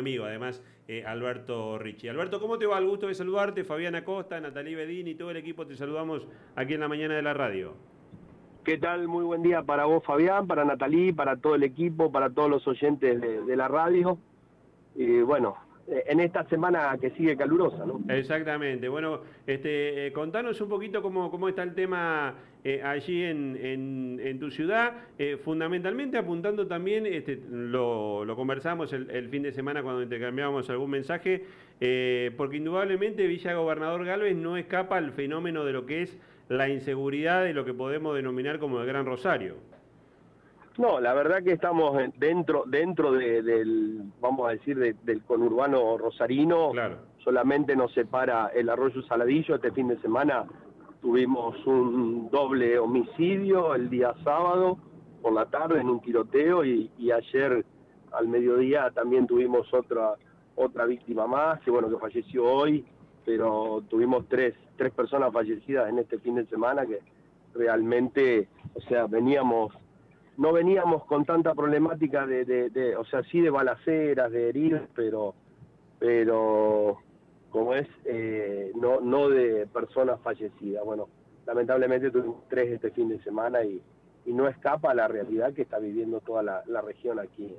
amigo, además, eh, Alberto Ricci. Alberto, ¿cómo te va? Al gusto de saludarte. Fabián Acosta, Natalie Bedín y todo el equipo te saludamos aquí en la mañana de la radio. ¿Qué tal? Muy buen día para vos, Fabián, para Natalie, para todo el equipo, para todos los oyentes de, la radio. Y bueno, en esta semana que sigue calurosa, ¿no? Exactamente. Bueno, este, eh, contanos un poquito cómo, cómo está el tema eh, allí en, tu ciudad, fundamentalmente apuntando también, este, lo, conversamos el, fin de semana cuando intercambiábamos algún mensaje, porque indudablemente Villa Gobernador Galvez no escapa al fenómeno de lo que es la inseguridad de lo que podemos denominar como el Gran Rosario. No, la verdad que estamos dentro dentro del, vamos a decir, del conurbano rosarino. Claro. Solamente nos separa el arroyo Saladillo. Este fin de semana tuvimos un doble homicidio el día sábado por la tarde en un tiroteo y, y ayer al mediodía también tuvimos otra otra víctima más que bueno que falleció hoy pero tuvimos tres, tres personas fallecidas en este fin de semana que realmente, o sea, veníamos, no veníamos con tanta problemática de, de, o sea, sí de balaceras, de heridos, pero, pero, como es, eh, no, no de personas fallecidas. Bueno, lamentablemente tuvimos tres este fin de semana y, y no escapa a la realidad que está viviendo toda la, región aquí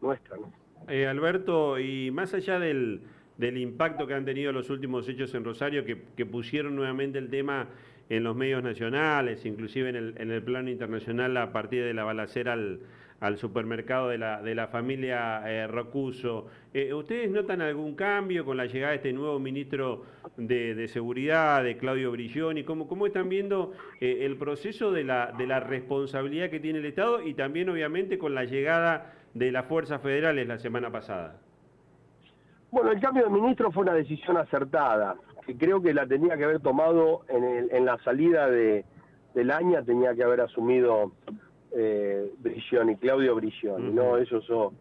nuestra, ¿no? Eh, Alberto, y más allá del del impacto que han tenido los últimos hechos en Rosario, que, pusieron nuevamente el tema en los medios nacionales, inclusive en el, en el plano internacional a partir de la balacera al, al supermercado de la, de la familia eh, Rocuso. Eh, ¿Ustedes notan algún cambio con la llegada de este nuevo ministro de, Seguridad, de Claudio Brilloni? ¿Cómo, cómo están viendo eh, el proceso de la, de la responsabilidad que tiene el Estado y también obviamente con la llegada de las fuerzas federales la semana pasada? Bueno, el cambio de ministro fue una decisión acertada, que creo que la tenía que haber tomado en, el, en la salida de, del año, tenía que haber asumido eh, Brilloni, Claudio Brilloni, ¿no? Eso yo,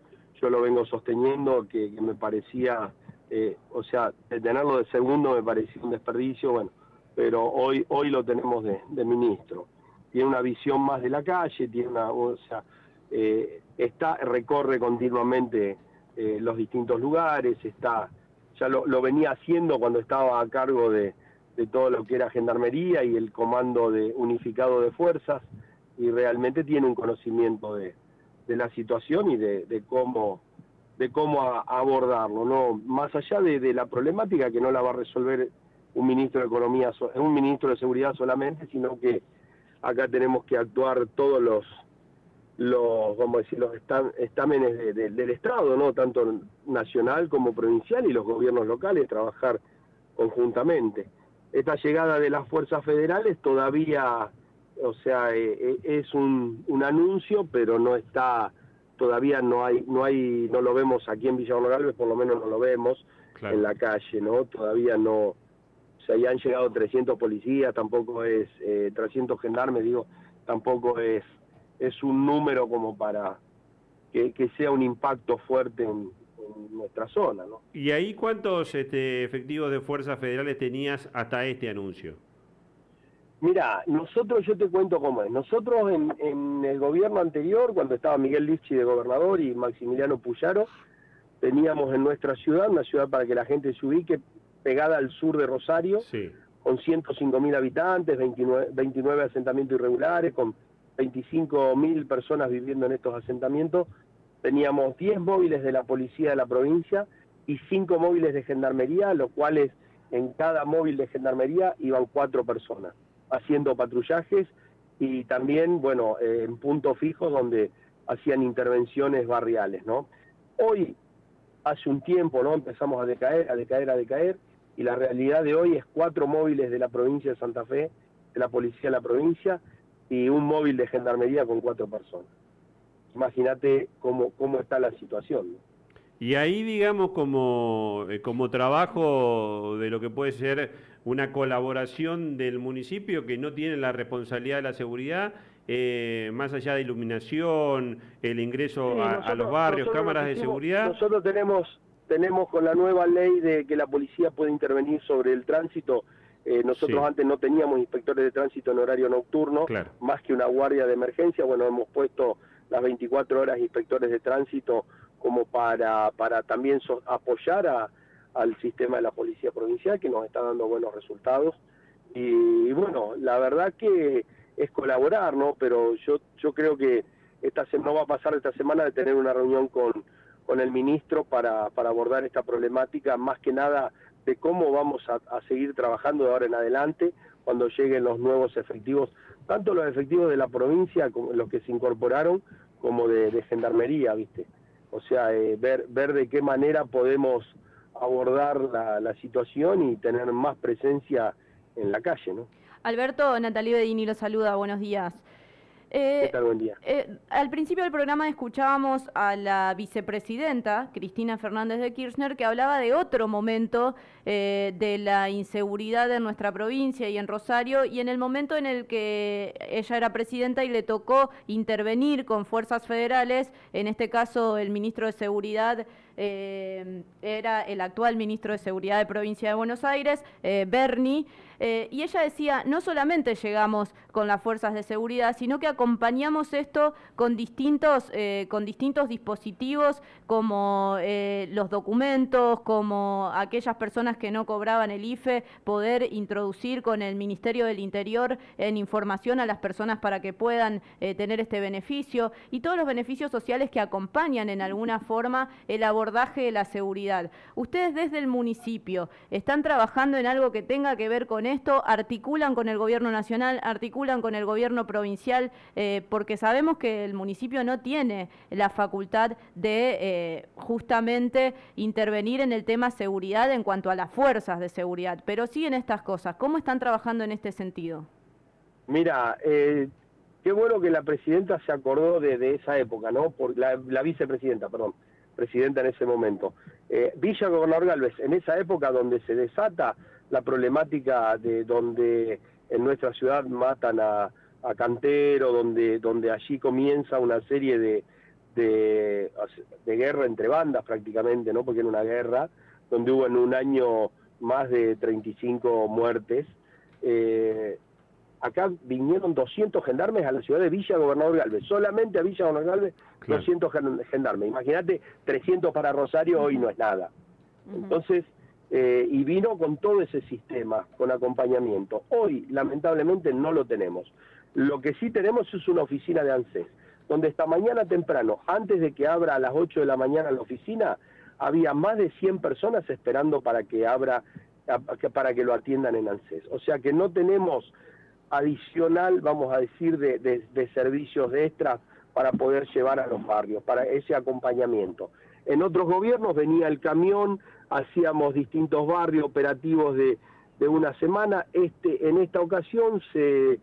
yo lo vengo sosteniendo, que, me parecía, eh, o sea, de tenerlo de segundo me parecía un desperdicio, bueno, pero hoy, hoy lo tenemos de, ministro. Tiene una visión más de la calle, tiene una, o sea, eh, está, recorre continuamente eh, los distintos lugares, está ya lo, venía haciendo cuando estaba a cargo de, todo lo que era gendarmería y el comando de unificado de fuerzas y realmente tiene un conocimiento de, la situación y de, cómo de cómo abordarlo, no más allá de, la problemática que no la va a resolver un ministro de economía, un ministro de seguridad solamente, sino que acá tenemos que actuar todos los los, vamos a decir, los estámenes del Estado, ¿no? Tanto nacional como provincial y los gobiernos locales trabajar conjuntamente. Esta llegada de las fuerzas federales todavía, o sea, eh, eh, es un, un, anuncio, pero no está, todavía no hay, no hay, no lo vemos aquí en Villa Galvez, por lo menos no lo vemos en la calle, ¿no? Todavía no, o sea, ya han llegado 300 policías, tampoco es, eh, 300 gendarmes, digo, tampoco es es un número como para que, sea un impacto fuerte en, nuestra zona. ¿no? ¿Y ahí cuántos este, efectivos de fuerzas federales tenías hasta este anuncio? Mira, nosotros, yo te cuento cómo es. Nosotros en, el gobierno anterior, cuando estaba Miguel Lichi de gobernador y Maximiliano Puyaro, teníamos en nuestra ciudad, una ciudad para que la gente se ubique, pegada al sur de Rosario, con 105 mil habitantes, 29, 29 asentamientos irregulares, con 25 mil personas viviendo en estos asentamientos, teníamos 10 móviles de la policía de la provincia y 5 móviles de gendarmería, los cuales en cada móvil de gendarmería iban 4 personas haciendo patrullajes y también, bueno, eh, en puntos fijos donde hacían intervenciones barriales, ¿no? Hoy, hace un tiempo, ¿no? Empezamos a decaer, a decaer, a decaer, y la realidad de hoy es cuatro móviles de la provincia de Santa Fe, de la policía de la provincia, y un móvil de gendarmería con cuatro personas. Imagínate cómo, cómo está la situación. Y ahí, digamos, como, eh, como trabajo de lo que puede ser una colaboración del municipio que no tiene la responsabilidad de la seguridad, eh, más allá de iluminación, el ingreso a, los barrios, cámaras de seguridad. Nosotros tenemos, tenemos con la nueva ley de que la policía puede intervenir sobre el tránsito, eh, nosotros antes no teníamos inspectores de tránsito en horario nocturno, más que una guardia de emergencia. Bueno, hemos puesto las 24 horas inspectores de tránsito como para, para también apoyar al sistema de la policía provincial que nos está dando buenos resultados. Y, bueno, la verdad que es colaborar, ¿no? Pero yo, yo creo que esta no va a pasar esta semana de tener una reunión con, con el ministro para, para abordar esta problemática, más que nada de cómo vamos a, a seguir trabajando de ahora en adelante cuando lleguen los nuevos efectivos, tanto los efectivos de la provincia como los que se incorporaron, como de, gendarmería, ¿viste? O sea, eh, ver, ver de qué manera podemos abordar la, la situación y tener más presencia en la calle, ¿no? Alberto, Natalie Bedini lo saluda, buenos días. Eh, ¿Qué Buen día. Eh, al principio del programa escuchábamos a la vicepresidenta, Cristina Fernández de Kirchner, que hablaba de otro momento eh, de la inseguridad en nuestra provincia y en Rosario, y en el momento en el que ella era presidenta y le tocó intervenir con fuerzas federales, en este caso el ministro de Seguridad era el actual ministro de Seguridad de Provincia de Buenos Aires, Bernie, y ella decía, no solamente llegamos con las fuerzas de seguridad, sino que acompañamos esto con distintos, eh, con distintos dispositivos como eh, los documentos, como aquellas personas que no cobraban el IFE, poder introducir con el Ministerio del Interior en información a las personas para que puedan eh, tener este beneficio y todos los beneficios sociales que acompañan en alguna forma el abordaje de la seguridad. Ustedes desde el municipio están trabajando en algo que tenga que ver con esto, articulan con el gobierno nacional, articulan con el gobierno provincial eh, porque sabemos que el municipio no tiene la facultad de eh, justamente intervenir en el tema seguridad en cuanto a las fuerzas de seguridad, pero sí en estas cosas. ¿Cómo están trabajando en este sentido? Mira, eh, qué bueno que la presidenta se acordó de, esa época, ¿no? Por la, vicepresidenta, perdón, presidenta en ese momento. Villa Gobernador Galvez, en esa época donde se desata la problemática de donde en nuestra ciudad matan a, a Cantero, donde, donde allí comienza una serie de, de, guerra entre bandas prácticamente, ¿no? Porque era una guerra donde hubo en un año más de 35 muertes. Eh, acá vinieron 200 gendarmes a la ciudad de Villa Gobernador Galvez, solamente a Villa Gobernador Galvez 200 gendarmes. Imagínate, 300 para Rosario hoy no es nada. Entonces, eh, y vino con todo ese sistema, con acompañamiento. Hoy, lamentablemente, no lo tenemos. Lo que sí tenemos es una oficina de ANSES, donde esta mañana temprano, antes de que abra a las 8 de la mañana la oficina, había más de 100 personas esperando para que abra, para que lo atiendan en ANSES. O sea que no tenemos adicional, vamos a decir, de, de servicios de extras para poder llevar a los barrios, para ese acompañamiento. En otros gobiernos venía el camión, hacíamos distintos barrios operativos de, de una semana. Este, en esta ocasión se,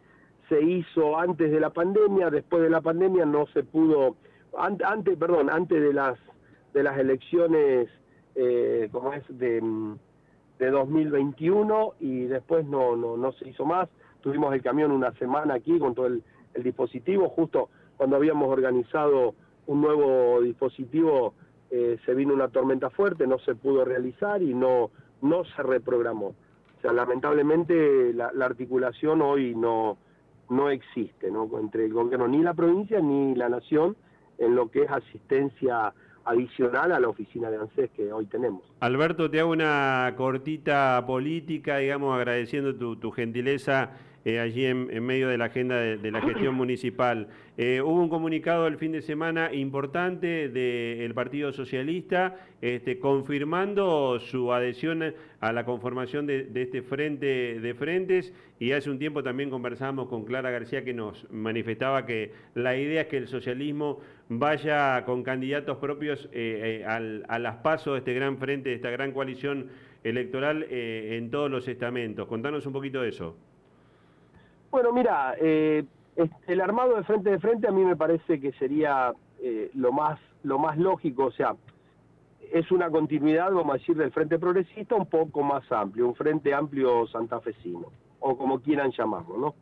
se hizo antes de la pandemia, después de la pandemia no se pudo, antes, perdón, antes de las de las elecciones, eh, como es de, de 2021 y después no, no, no se hizo más. Tuvimos el camión una semana aquí con todo el, el dispositivo, justo cuando habíamos organizado un nuevo dispositivo eh, se vino una tormenta fuerte, no se pudo realizar y no, no se reprogramó. O sea, lamentablemente la, la articulación hoy no, no existe ¿no? entre el gobierno, ni la provincia ni la nación, en lo que es asistencia adicional a la oficina de ANSES que hoy tenemos. Alberto, te hago una cortita política, digamos, agradeciendo tu, tu gentileza eh, allí en, medio de la agenda de, la gestión municipal. Eh, hubo un comunicado el fin de semana importante del Partido Socialista este, confirmando su adhesión a la conformación de, este frente de frentes y hace un tiempo también conversamos con Clara García que nos manifestaba que la idea es que el socialismo vaya con candidatos propios eh, a las pasos de este gran frente, de esta gran coalición electoral en todos los estamentos. Contanos un poquito de eso. Bueno, mira, eh, el armado de frente de frente a mí me parece que sería eh, lo más lo más lógico, o sea, es una continuidad, vamos a decir, del frente progresista un poco más amplio, un frente amplio santafesino, o como quieran llamarlo, ¿no?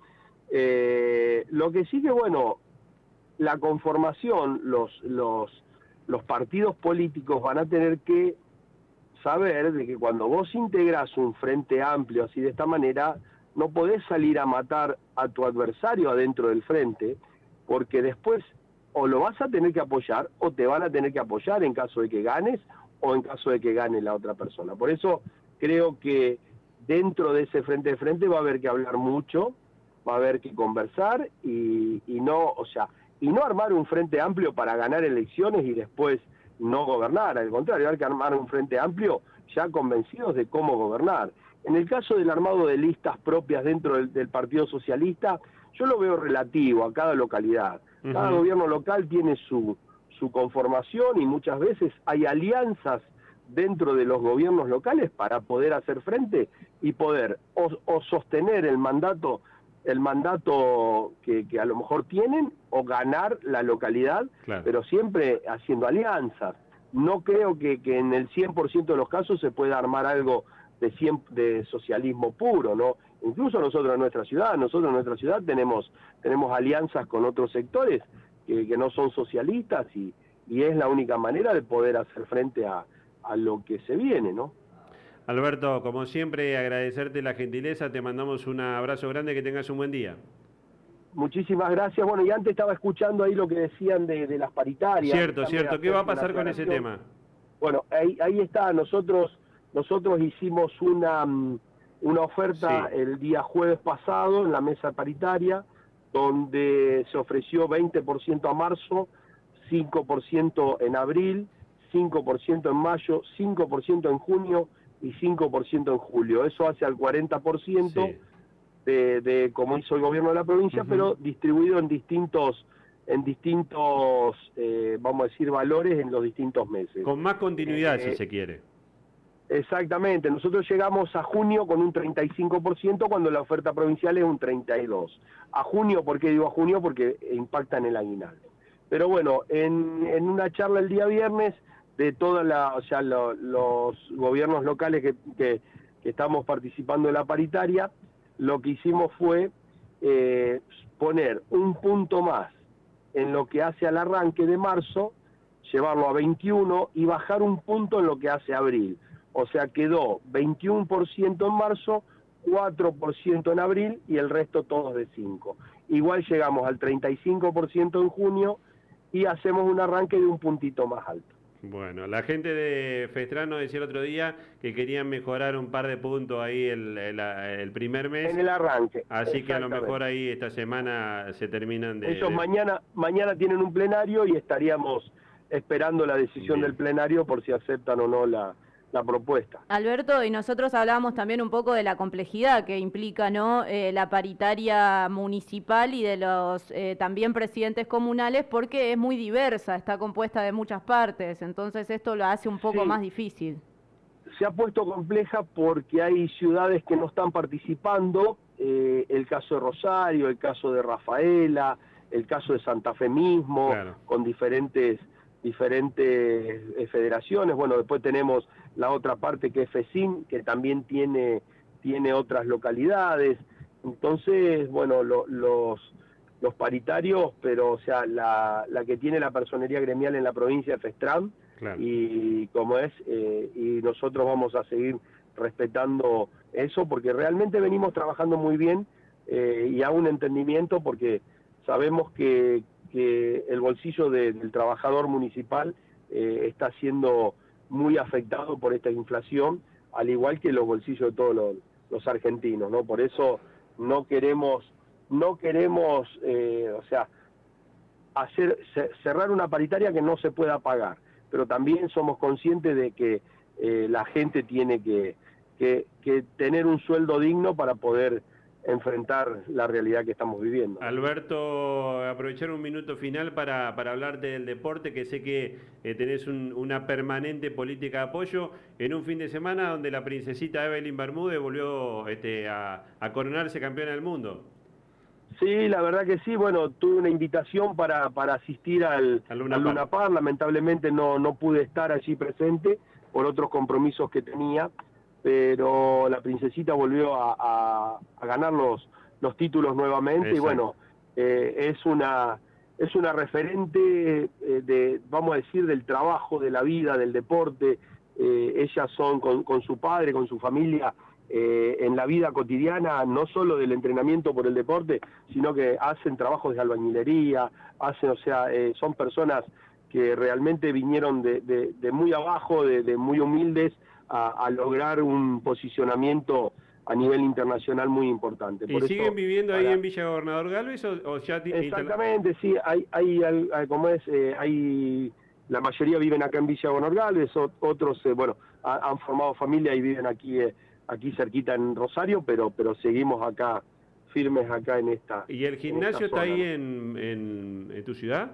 Eh, lo que sí que, bueno, la conformación, los, los, los partidos políticos van a tener que saber de que cuando vos integras un frente amplio así de esta manera, no podés salir a matar a tu adversario adentro del frente, porque después o lo vas a tener que apoyar o te van a tener que apoyar en caso de que ganes o en caso de que gane la otra persona. Por eso creo que dentro de ese frente de frente va a haber que hablar mucho, va a haber que conversar y, no, o sea, y no armar un frente amplio para ganar elecciones y después no gobernar, al contrario, hay que armar un frente amplio ya convencidos de cómo gobernar. En el caso del armado de listas propias dentro del, Partido Socialista, yo lo veo relativo a cada localidad. Cada gobierno local tiene su, su conformación y muchas veces hay alianzas dentro de los gobiernos locales para poder hacer frente y poder o, sostener el mandato el mandato que, a lo mejor tienen o ganar la localidad, pero siempre haciendo alianzas. No creo que, que en el 100% de los casos se pueda armar algo de, de socialismo puro, ¿no? Incluso nosotros en nuestra ciudad, nosotros en nuestra ciudad tenemos, tenemos alianzas con otros sectores que, que no son socialistas y, y es la única manera de poder hacer frente a, a lo que se viene, ¿no? Alberto, como siempre, agradecerte la gentileza, te mandamos un abrazo grande, que tengas un buen día. Muchísimas gracias. Bueno, y antes estaba escuchando ahí lo que decían de, las paritarias. Cierto, cierto. ¿Qué va a pasar con ese tema? Bueno, ahí, ahí está. Nosotros, nosotros hicimos una, mm, una oferta el día jueves pasado en la mesa paritaria, donde se ofreció 20% a marzo, 5% en abril 5% en mayo, 5% en junio y 5% en julio. Eso hace al 40% de, de como hizo el gobierno de la provincia, pero distribuido en distintos en distintos, eh, vamos a decir, valores en los distintos meses. Con más continuidad, si eh, se quiere. Exactamente, nosotros llegamos a junio con un 35% cuando la oferta provincial es un 32%. A junio, ¿por qué digo a junio? Porque impacta en el aguinaldo. Pero bueno, en, una charla el día viernes de todos los gobiernos locales que, estamos participando en la paritaria, lo que hicimos fue eh, poner un punto más en lo que hace al arranque de marzo, llevarlo a 21 y bajar un punto en lo que hace abril. O sea, quedó 21% en marzo, 4% en abril y el resto todos de 5. Igual llegamos al 35% en junio y hacemos un arranque de un puntito más alto. Bueno, la gente de Festrano decía el otro día que querían mejorar un par de puntos ahí el, primer mes. En el arranque. Así que a lo mejor ahí esta semana se terminan de... Ellos mañana, mañana tienen un plenario y estaríamos esperando la decisión del plenario por si aceptan o no la, la propuesta. Alberto, y nosotros hablábamos también un poco de la complejidad que implica ¿no? Eh, la paritaria municipal y de los eh, también presidentes comunales, porque es muy diversa, está compuesta de muchas partes, entonces esto lo hace un poco más difícil. Se ha puesto compleja porque hay ciudades que no están participando, eh, el caso de Rosario, el caso de Rafaela, el caso de Santa Fe mismo, con diferentes diferentes federaciones. Bueno, después tenemos la otra parte que es FECIN, que también tiene, tiene otras localidades. Entonces, bueno, los, los paritarios, pero o sea, la, la que tiene la personería gremial en la provincia es FESTRAM, y como es, eh, y nosotros vamos a seguir respetando eso porque realmente venimos trabajando muy bien eh, y a un entendimiento porque sabemos que, que el bolsillo del trabajador municipal eh, está siendo muy afectado por esta inflación, al igual que los bolsillos de todos los, argentinos, ¿no? Por eso no queremos, no queremos, eh, o sea, hacer cerrar una paritaria que no se pueda pagar, pero también somos conscientes de que eh, la gente tiene que, que tener un sueldo digno para poder enfrentar la realidad que estamos viviendo. Alberto, aprovechar un minuto final para, para hablar del deporte, que sé que eh, tenés una permanente política de apoyo en un fin de semana donde la princesita Evelyn Bermúdez volvió este, a, coronarse campeona del mundo. Sí, la verdad que sí. Bueno, tuve una invitación para, para asistir al, Luna, Par. Lamentablemente no, no pude estar allí presente por otros compromisos que tenía pero la princesita volvió a, ganar los, los títulos nuevamente y bueno, eh, es una es una referente eh, de, vamos a decir, del trabajo, de la vida, del deporte. Eh, ellas son con, con, su padre, con su familia, eh, en la vida cotidiana, no solo del entrenamiento por el deporte, sino que hacen trabajos de albañilería, hacen, o sea, son personas que realmente vinieron de, de, muy abajo, de, de muy humildes, a, lograr un posicionamiento a nivel internacional muy importante. ¿Y siguen viviendo ahí en Villa Gobernador Galvez o, ya Exactamente, sí, hay, hay, hay, como es, eh, hay, la mayoría viven acá en Villa Gobernador Galvez, otros, bueno, han formado familia y viven aquí aquí cerquita en Rosario, pero, pero seguimos acá, firmes acá en esta. ¿Y el gimnasio está ahí en, en, tu ciudad?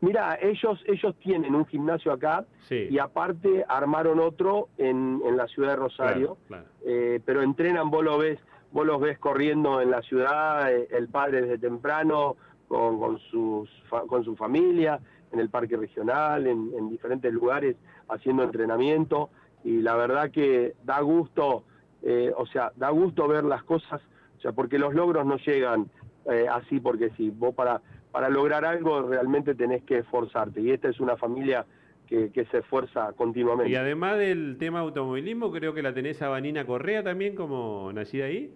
Mira, ellos, ellos tienen un gimnasio acá y aparte armaron otro en, en la ciudad de Rosario, eh, pero entrenan, vos lo ves, vos los ves corriendo en la ciudad, eh, el padre desde temprano con, con, sus, con su familia, en el parque regional, en, en diferentes lugares haciendo entrenamiento. Y la verdad que da gusto, eh, o sea, da gusto ver las cosas, o sea, porque los logros no llegan eh, así porque sí, vos para, para lograr algo realmente tenés que esforzarte y esta es una familia que, que, se esfuerza continuamente. Y además del tema automovilismo, creo que la tenés a Vanina Correa también como nacida ahí.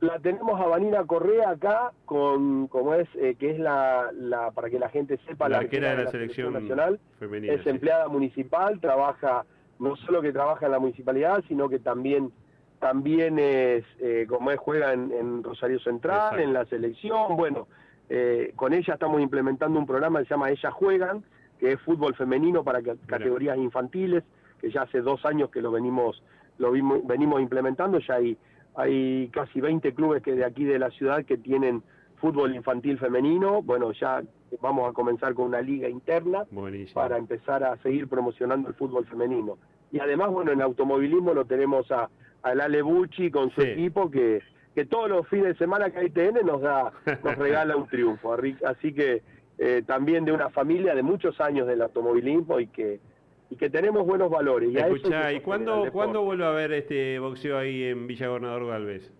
La tenemos a Vanina Correa acá, con como es eh, que es la, la, para que la gente sepa, la, arquera de la, selección, nacional, femenina, es empleada municipal, trabaja no solo que trabaja en la municipalidad, sino que también también es, eh, como es, juega en, Rosario Central, en la selección, bueno, eh, con ella estamos implementando un programa que se llama Ellas Juegan, que es fútbol femenino para categorías infantiles, que ya hace dos años que lo venimos, lo venimos implementando, ya hay, hay casi 20 clubes que de aquí de la ciudad que tienen fútbol infantil femenino, bueno, ya vamos a comenzar con una liga interna para empezar a seguir promocionando el fútbol femenino. Y además, bueno, en automovilismo lo tenemos a, a Lale Bucci con su equipo que, que todos los fines de semana que hay TN nos da, nos regala un triunfo. Así que eh, también de una familia de muchos años del automovilismo y que y que tenemos buenos valores. Y, Escuchá, ¿y cuándo, ¿cuándo vuelve a ver este boxeo ahí en Villa Gobernador Galvez?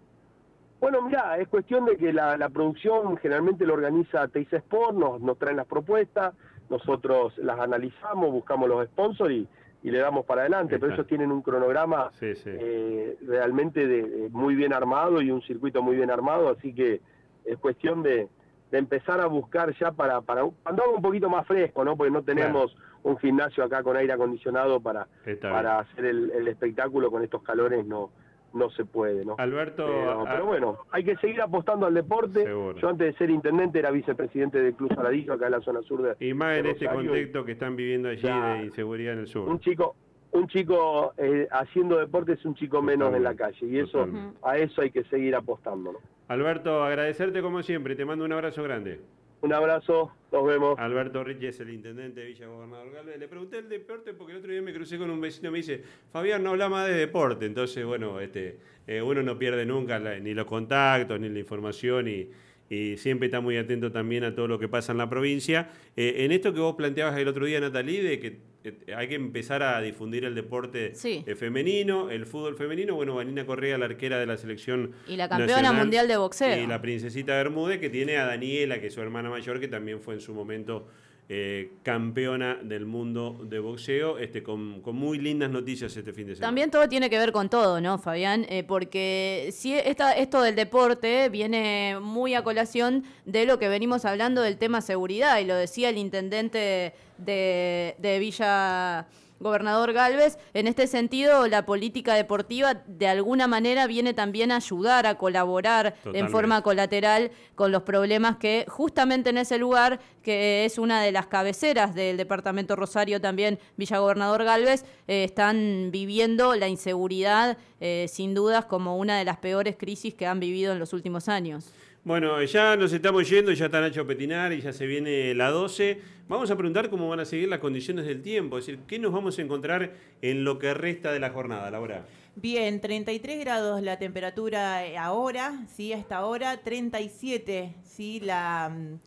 Bueno, mira, es cuestión de que la, producción generalmente lo organiza Teis Sport, nos, nos traen las propuestas, nosotros las analizamos, buscamos los sponsors y, le damos para adelante, pero ellos tienen un cronograma eh, realmente de, muy bien armado y un circuito muy bien armado, así que es cuestión de, empezar a buscar ya para, para cuando un poquito más fresco, ¿no? Porque no tenemos un gimnasio acá con aire acondicionado para, para hacer el, el espectáculo con estos calores, no no se puede, ¿no? Alberto... Pero, bueno, hay que seguir apostando al deporte. Yo antes de ser intendente era vicepresidente del Club Saladillo, acá en la zona sur de Y más en este contexto que están viviendo allí de inseguridad en el sur. Un chico un chico eh, haciendo deporte es un chico menos en la calle y eso a eso hay que seguir apostando. ¿no? Alberto, agradecerte como siempre, te mando un abrazo grande. Un abrazo, nos vemos. Alberto Riches, el intendente de Villa Gobernador Galvez. Le pregunté el deporte porque el otro día me crucé con un vecino y me dice, Fabián, no habla más de deporte. Entonces, bueno, este, eh, uno no pierde nunca ni los contactos, ni la información, y, y, siempre está muy atento también a todo lo que pasa en la provincia. Eh, en esto que vos planteabas el otro día, Natalie, de que eh, hay que empezar a difundir el deporte eh, femenino, el fútbol femenino. Bueno, Vanina Correa, la arquera de la selección. Y la campeona mundial de boxeo. Y la princesita Bermúdez, que tiene a Daniela, que es su hermana mayor, que también fue en su momento eh, campeona del mundo de boxeo, este, con, muy lindas noticias este fin de semana. También todo tiene que ver con todo, ¿no, Fabián? Eh, porque si esta, esto del deporte viene muy a colación de lo que venimos hablando del tema seguridad, y lo decía el intendente de, de Villa gobernador Galvez. En este sentido, la política deportiva de alguna manera viene también a ayudar, a colaborar en forma colateral con los problemas que justamente en ese lugar, que es una de las cabeceras del departamento Rosario también, Villa Gobernador Galvez, eh, están viviendo la inseguridad eh, sin dudas como una de las peores crisis que han vivido en los últimos años. Bueno, ya nos estamos yendo, ya está Nacho Petinar y ya se viene la 12. Vamos a preguntar cómo van a seguir las condiciones del tiempo, es decir, qué nos vamos a encontrar en lo que resta de la jornada, Laura. Bien, 33 grados la temperatura ahora, sí, hasta ahora, 37, sí, la... Mm,